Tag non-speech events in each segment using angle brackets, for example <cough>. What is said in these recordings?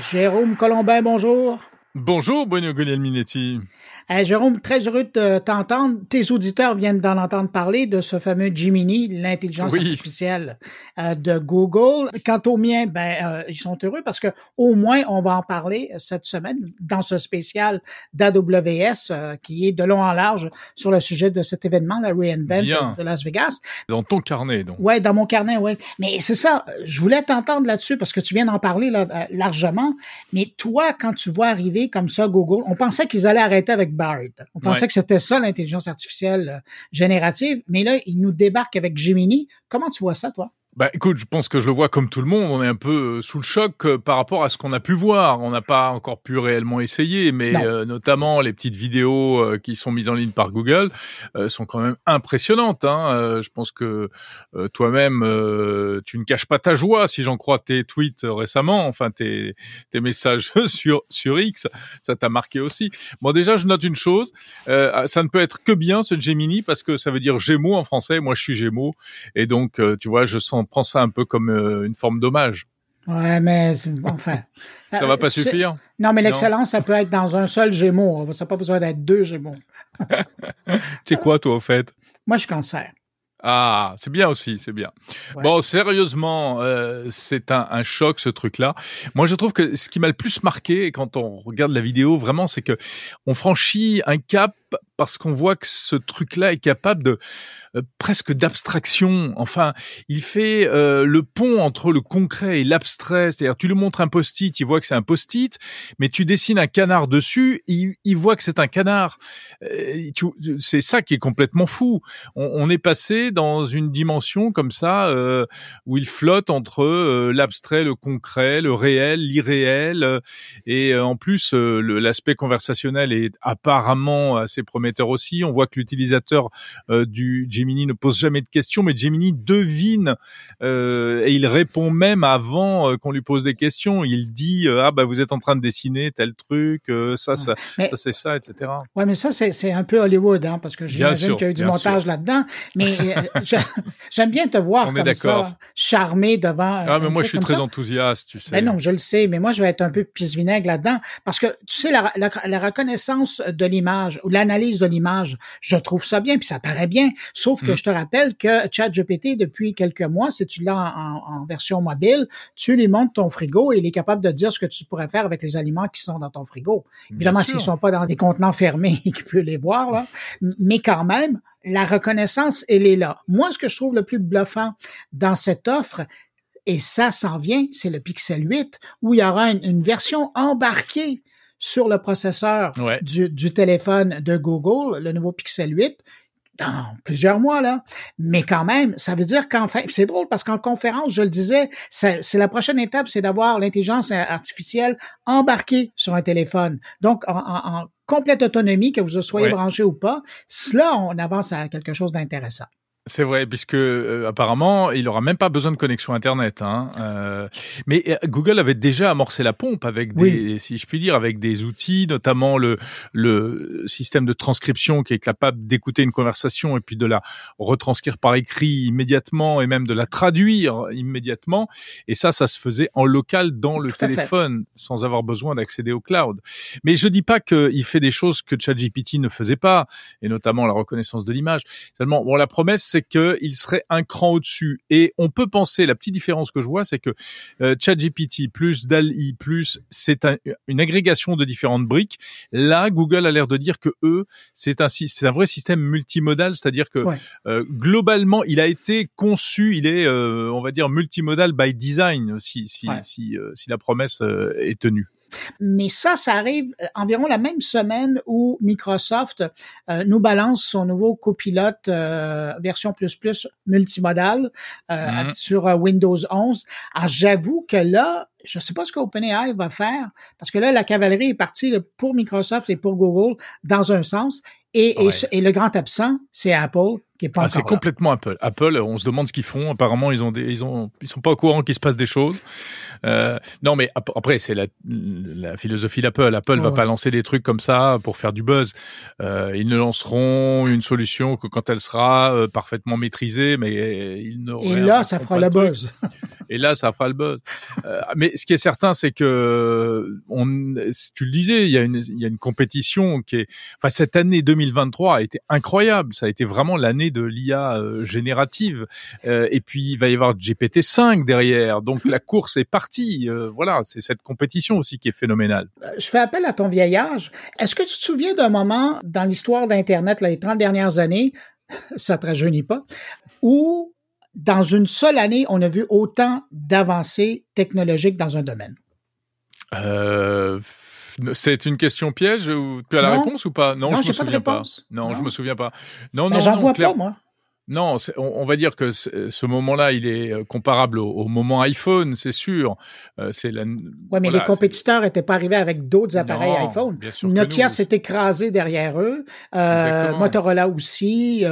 Jérôme Colombin, bonjour. Bonjour, Bruno Guglielminetti. Jérôme, très heureux de t'entendre. Tes auditeurs viennent d'en entendre parler de ce fameux Gemini, l'intelligence artificielle euh, de Google. Quant aux miens, ben, euh, ils sont heureux parce que au moins on va en parler cette semaine dans ce spécial d'AWS euh, qui est de long en large sur le sujet de cet événement, la reInvent de, Las Vegas. Dans ton carnet, donc. Ouais, dans mon carnet, ouais. Mais c'est ça. Je voulais t'entendre là-dessus parce que tu viens d'en parler là, largement. Mais toi, quand tu vois arriver comme ça Google, on pensait qu'ils allaient arrêter avec on pensait que c'était ça l'intelligence artificielle euh, générative, mais là, il nous débarque avec Gemini. Comment tu vois ça, toi? Bah écoute, je pense que je le vois comme tout le monde. On est un peu euh, sous le choc euh, par rapport à ce qu'on a pu voir. On n'a pas encore pu réellement essayer, mais euh, notamment les petites vidéos qui sont mises en ligne par Google sont quand même impressionnantes. Hein. je pense que toi-même, tu ne caches pas ta joie, si j'en crois tes tweets récemment, enfin tes, tes messages <laughs> sur sur X, ça t'a marqué aussi. Bon, déjà, je note une chose, ça ne peut être que bien ce Gemini parce que ça veut dire Gémeaux en français. Moi, je suis Gémeaux, et donc tu vois, je sens on prend ça un peu comme euh, une forme d'hommage. Ouais, mais enfin. <laughs> ça va pas euh, suffire. Non, mais l'excellence, ça peut être dans un seul Gémeaux. Ça n'a pas besoin d'être deux Gémeaux. <laughs> tu sais quoi, toi, au fait? Moi, je suis cancer. Ah, c'est bien aussi, c'est bien. Bon, sérieusement, euh, c'est un, un, choc ce truc-là. Moi, je trouve que ce qui m'a le plus marqué quand on regarde la vidéo, vraiment, c'est que on franchit un cap parce qu'on voit que ce truc-là est capable de euh, presque d'abstraction. Enfin, il fait euh, le pont entre le concret et l'abstrait. C'est-à-dire, tu lui montres un post-it, il voit que c'est un post-it, mais tu dessines un canard dessus, il, voit que c'est un canard. Euh, c'est ça qui est complètement fou. On, est passé dans une dimension comme ça où il flotte entre l'abstrait, le concret, le réel, l'irréel, et en plus l'aspect conversationnel est apparemment assez prometteur aussi. On voit que l'utilisateur du Gemini ne pose jamais de questions, mais Gemini devine euh, et il répond même avant euh, qu'on lui pose des questions. Il dit euh, ah bah vous êtes en train de dessiner tel truc, ça ça, ça c'est ça, etc. Ouais, mais ça c'est un peu Hollywood, hein, parce que j'imagine qu'il y a eu du montage là-dedans. Mais <laughs> j'aime bien te voir On comme ça, charmé devant. Ah mais moi je suis très enthousiaste, tu sais. Ben non, je le sais, mais moi je vais être un peu pisse vinaigre là-dedans, parce que tu sais la, la reconnaissance de l'image ou l'analyse de l'image, je trouve ça bien, puis ça paraît bien. Sauf que mm. je te rappelle que ChatGPT, depuis quelques mois, si tu l'as en, version mobile, tu lui montres ton frigo et il est capable de dire ce que tu pourrais faire avec les aliments qui sont dans ton frigo. Évidemment, s'ils sont pas dans des contenants fermés, <laughs> il peut les voir, là. Mais quand même, la reconnaissance, elle est là. Moi, ce que je trouve le plus bluffant dans cette offre, et ça s'en vient, c'est le Pixel 8, où il y aura une, version embarquée sur le processeur du, du, téléphone de Google, le nouveau Pixel 8, dans plusieurs mois, là. Mais quand même, ça veut dire qu'enfin, c'est drôle parce qu'en conférence, je le disais, c'est la prochaine étape, c'est d'avoir l'intelligence artificielle embarquée sur un téléphone. Donc, en, complète autonomie, que vous soyez branché ou pas, cela, on avance à quelque chose d'intéressant. C'est vrai, puisque euh, apparemment, il aura même pas besoin de connexion Internet. Hein. Euh, mais euh, Google avait déjà amorcé la pompe avec des, si je puis dire, avec des outils, notamment le, le système de transcription qui est capable d'écouter une conversation et puis de la retranscrire par écrit immédiatement et même de la traduire immédiatement. Et ça, ça se faisait en local dans le téléphone, sans avoir besoin d'accéder au cloud. Mais je dis pas qu'il fait des choses que ChatGPT ne faisait pas, et notamment la reconnaissance de l'image. Seulement, bon, la promesse c'est qu'il serait un cran au-dessus. Et on peut penser, la petite différence que je vois, c'est que euh, ChatGPT plus DALI plus, c'est une agrégation de différentes briques. Là, Google a l'air de dire que eux, c'est un, c'est un vrai système multimodal, c'est-à-dire que euh, globalement, il a été conçu, il est, euh, on va dire, multimodal by design, si si si, si la promesse est tenue. Mais ça, ça arrive euh, environ la même semaine où Microsoft euh, nous balance son nouveau copilote euh, version plus plus multimodal mm-hmm. sur Windows 11. Alors j'avoue que là, je ne sais pas ce que OpenAI va faire parce que là, la cavalerie est partie pour Microsoft et pour Google dans un sens et, et, et le grand absent, c'est Apple qui est pas ah, C'est complètement Apple. Apple, on se demande ce qu'ils font. Apparemment, ils ont des, ils ont, ils sont pas au courant qu'il se passe des choses. Euh, non, mais après, c'est la, la, philosophie d'Apple. Apple, ne va pas lancer des trucs comme ça pour faire du buzz. Euh, ils ne lanceront une solution que quand elle sera euh, parfaitement maîtrisée, mais ils Et là, ça fera le buzz. Et là, ça fera le buzz. Euh, mais ce qui est certain, c'est que on, tu le disais, il y a une, il y a une compétition qui est, enfin, cette année 2023 a été incroyable. Ça a été vraiment l'année de l'IA euh, générative. Euh, et puis, il va y avoir GPT-5 derrière. Donc, la course est partie. voilà, c'est cette compétition aussi qui est phénoménale. Je fais appel à ton vieil âge. Est-ce que tu te souviens d'un moment dans l'histoire d'Internet, les 30 dernières années, <laughs> ça te rajeunit pas, où dans une seule année, on a vu autant d'avancées technologiques dans un domaine? Euh, c'est une question piège tu as la réponse ou pas? Non, je me souviens pas. Non, je me souviens pas. Non, ben, non, j'en vois pas moi. Non, on, va dire que ce moment-là, il est euh, comparable au, moment iPhone, c'est sûr. Euh, c'est la. Ouais, mais les compétiteurs n'étaient pas arrivés avec d'autres appareils iPhone. Nokia s'est écrasé derrière eux. Euh, Motorola aussi.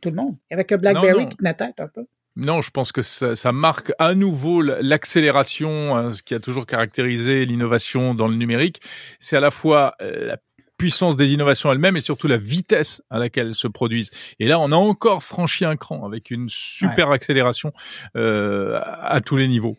tout le monde. Avec BlackBerry qui tenait tête un peu. Non, je pense que ça, ça marque à nouveau l'accélération, ce qui a toujours caractérisé l'innovation dans le numérique. C'est à la fois la puissance des innovations elles-mêmes et surtout la vitesse à laquelle elles se produisent. Et là, on a encore franchi un cran avec une super accélération euh, à tous les niveaux.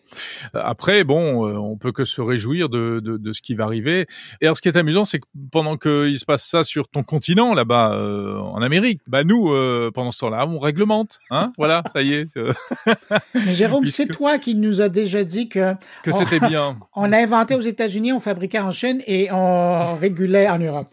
Après, bon, euh, on peut que se réjouir de, de, de, ce qui va arriver. Et alors, ce qui est amusant, c'est que pendant qu'il se passe ça sur ton continent, là-bas, euh, en Amérique, bah nous, euh, pendant ce temps-là, on réglemente. Hein voilà, ça y est. <laughs> Mais Jérôme, c'est toi qui nous a déjà dit que que c'était bien. <laughs> On a inventé aux États-Unis, on fabriquait en Chine et on régulait en Europe.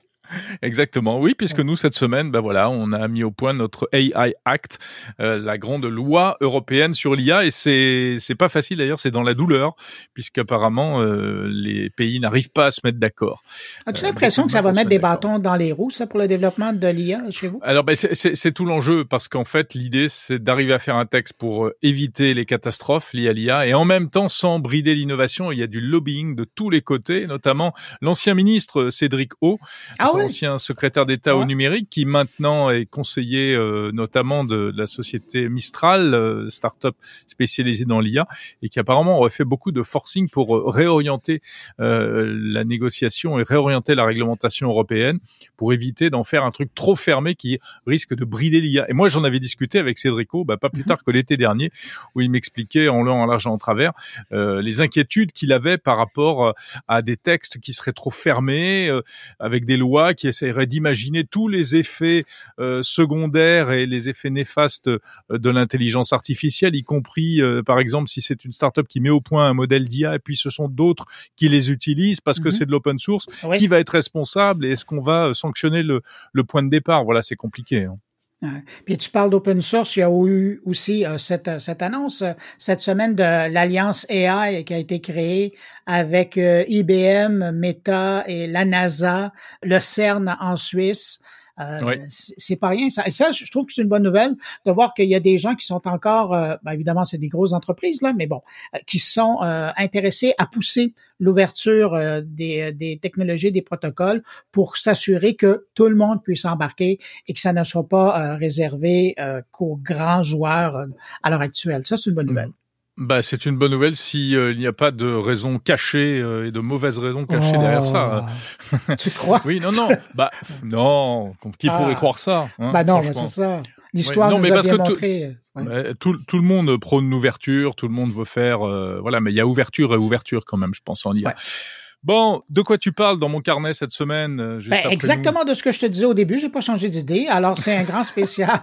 Exactement, oui, puisque nous cette semaine, ben voilà, on a mis au point notre AI Act, euh, la grande loi européenne sur l'IA, et c'est c'est pas facile d'ailleurs, c'est dans la douleur, puisqu'apparemment euh, les pays n'arrivent pas à se mettre d'accord. As-tu euh, l'impression que ça va mettre des bâtons dans les roues, ça, pour le développement de l'IA chez vous? Alors, ben, c'est tout l'enjeu, parce qu'en fait, l'idée c'est d'arriver à faire un texte pour éviter les catastrophes liées à l'IA, et en même temps sans brider l'innovation. Il y a du lobbying de tous les côtés, notamment l'ancien ministre Cédric O. Ah ancien secrétaire d'État au numérique, qui maintenant est conseiller euh, notamment de, la société Mistral, euh, start-up spécialisée dans l'IA, et qui apparemment aurait fait beaucoup de forcing pour euh, réorienter la négociation et réorienter la réglementation européenne pour éviter d'en faire un truc trop fermé qui risque de brider l'IA. Et moi, j'en avais discuté avec Cédrico, bah, pas plus mhm. tard que l'été dernier, où il m'expliquait en long, en large en travers les inquiétudes qu'il avait par rapport à des textes qui seraient trop fermés, avec des lois qui essaierait d'imaginer tous les effets euh, secondaires et les effets néfastes euh, de l'intelligence artificielle, y compris, euh, par exemple, si c'est une startup qui met au point un modèle d'IA et puis ce sont d'autres qui les utilisent parce que mhm. c'est de l'open source, qui va être responsable et est-ce qu'on va sanctionner le, le point de départ? Voilà, c'est compliqué. Hein. Puis tu parles d'open source, il y a eu aussi cette, cette annonce cette semaine de l'alliance AI qui a été créée avec IBM, Meta et la NASA, le CERN en Suisse. Euh, c'est pas rien. Ça. Et ça, je trouve que c'est une bonne nouvelle de voir qu'il y a des gens qui sont encore, euh, ben, évidemment, c'est des grosses entreprises là, mais bon, euh, qui sont intéressés à pousser l'ouverture des, des technologies, des protocoles pour s'assurer que tout le monde puisse embarquer et que ça ne soit pas réservé qu'aux grands joueurs à l'heure actuelle. Ça, c'est une bonne mmh. nouvelle. Bah, c'est une bonne nouvelle s'il euh, n'y a pas de raisons cachées euh, et de mauvaises raisons cachées derrière ça. Oh. tu crois? <laughs> Oui, non, non. bah, non. Qui pourrait ah. croire ça hein, Bah non, c'est ça. L'histoire nous a bien montré. Tout, tout, le monde prône l'ouverture, tout le monde veut faire, euh, voilà, mais il y a ouverture et ouverture quand même, je pense en IA. Bon, de quoi tu parles dans mon carnet cette semaine euh, ben, Exactement de ce que je te disais au début. J'ai pas changé d'idée. Alors c'est un grand <laughs> spécial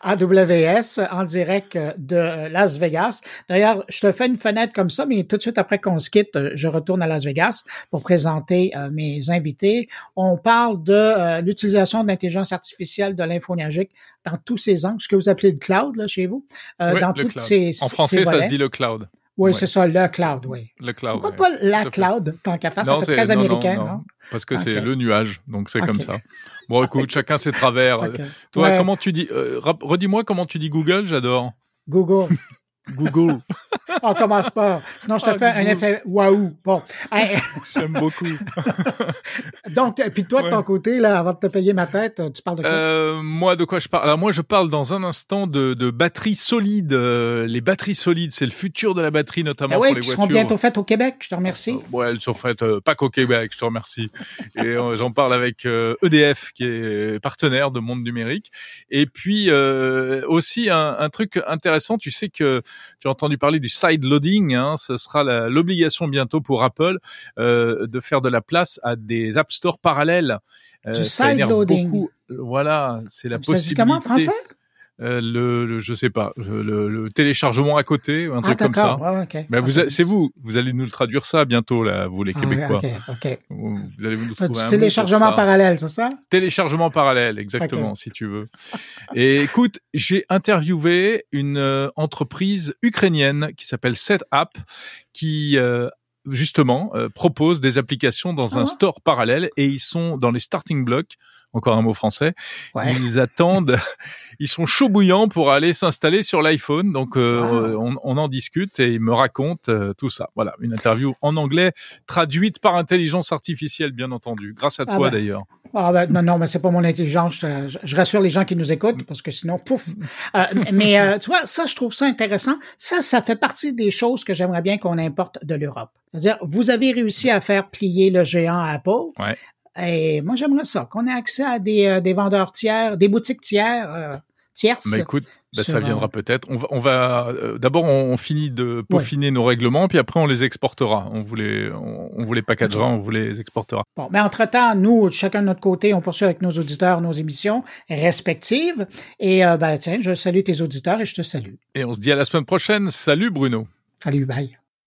AWS en direct de Las Vegas. D'ailleurs, je te fais une fenêtre comme ça, mais tout de suite après qu'on se quitte, je retourne à Las Vegas pour présenter euh, mes invités. On parle de euh, l'utilisation de l'intelligence artificielle de l'infonagique dans tous ces angles, ce que vous appelez le cloud là chez vous, dans toutes ces en français ça se dit le cloud. Oui, c'est ça, le cloud, oui. Le cloud. Pourquoi pas la cloud, tant qu'à faire? Ça fait très américain, non? Parce que c'est le nuage, donc c'est comme ça. Bon, écoute, chacun ses travers. Toi, comment tu dis, euh, redis-moi comment tu dis Google, j'adore. Google. Google. <laughs> On commence pas. Sinon, je te ah, fais un effet waouh. Bon. J'aime beaucoup. <laughs> Donc, puis toi, de ton côté, là, avant de te payer ma tête, tu parles de quoi? Euh, moi, de quoi je parle? Alors, moi, je parle dans un instant de, de batteries solides. Euh, les batteries solides, c'est le futur de la batterie, notamment ah pour les voitures. seront bientôt faites au Québec. Je te remercie. Euh, ouais, elles sont faites pas qu'au Québec. Je te remercie. <laughs> Et j'en parle avec EDF, e qui est partenaire de Monde Numérique. Et puis, aussi, un, un truc intéressant, tu sais que tu as entendu parler du side loading. Hein, ce sera l'obligation bientôt pour Apple euh, de faire de la place à des App Store parallèles. Euh, du side loading. Voilà, c'est la possibilité. comment en français? Euh, le, le, je sais pas, le, le, téléchargement à côté, un ah, truc comme ça. Ouais, okay. Mais vous, c'est vous, vous allez nous le traduire ça bientôt là, vous les ah, Québécois. ok, Vous, allez nous trouver un téléchargement parallèle, c'est ça? Téléchargement parallèle, exactement, si tu veux. Et écoute, j'ai interviewé une euh, entreprise ukrainienne qui s'appelle SetApp, qui euh, justement euh, propose des applications dans un ah. store parallèle et ils sont dans les starting blocks encore un mot français. Ils attendent, <laughs> ils sont chauds bouillants pour aller s'installer sur l'iPhone. Donc euh, on, en discute et ils me racontent euh, tout ça. Voilà, une interview en anglais traduite par intelligence artificielle, bien entendu, grâce à ah toi bah. d'ailleurs. Ah ben, non, non, mais c'est pas mon intelligence. Je, rassure les gens qui nous écoutent parce que sinon, pouf. Euh, mais tu vois, ça, je trouve ça intéressant. Ça, ça fait partie des choses que j'aimerais bien qu'on importe de l'Europe. C'est-à-dire, vous avez réussi à faire plier le géant Apple. Ouais. Et moi, j'aimerais ça, qu'on ait accès à des, euh, des vendeurs tiers, des boutiques tiers, euh, tierces. Mais écoute, bah, ça viendra euh, peut-être. On va, on va d'abord on, finit de peaufiner nos règlements, puis après on les exportera. On vous les, on, vous les packagera, on vous les exportera. Bon, mais entre temps, nous, chacun de notre côté, on poursuit avec nos auditeurs nos émissions respectives. Et ben tiens, je salue tes auditeurs et je te salue. Et on se dit à la semaine prochaine. Salut Bruno. Salut, bye.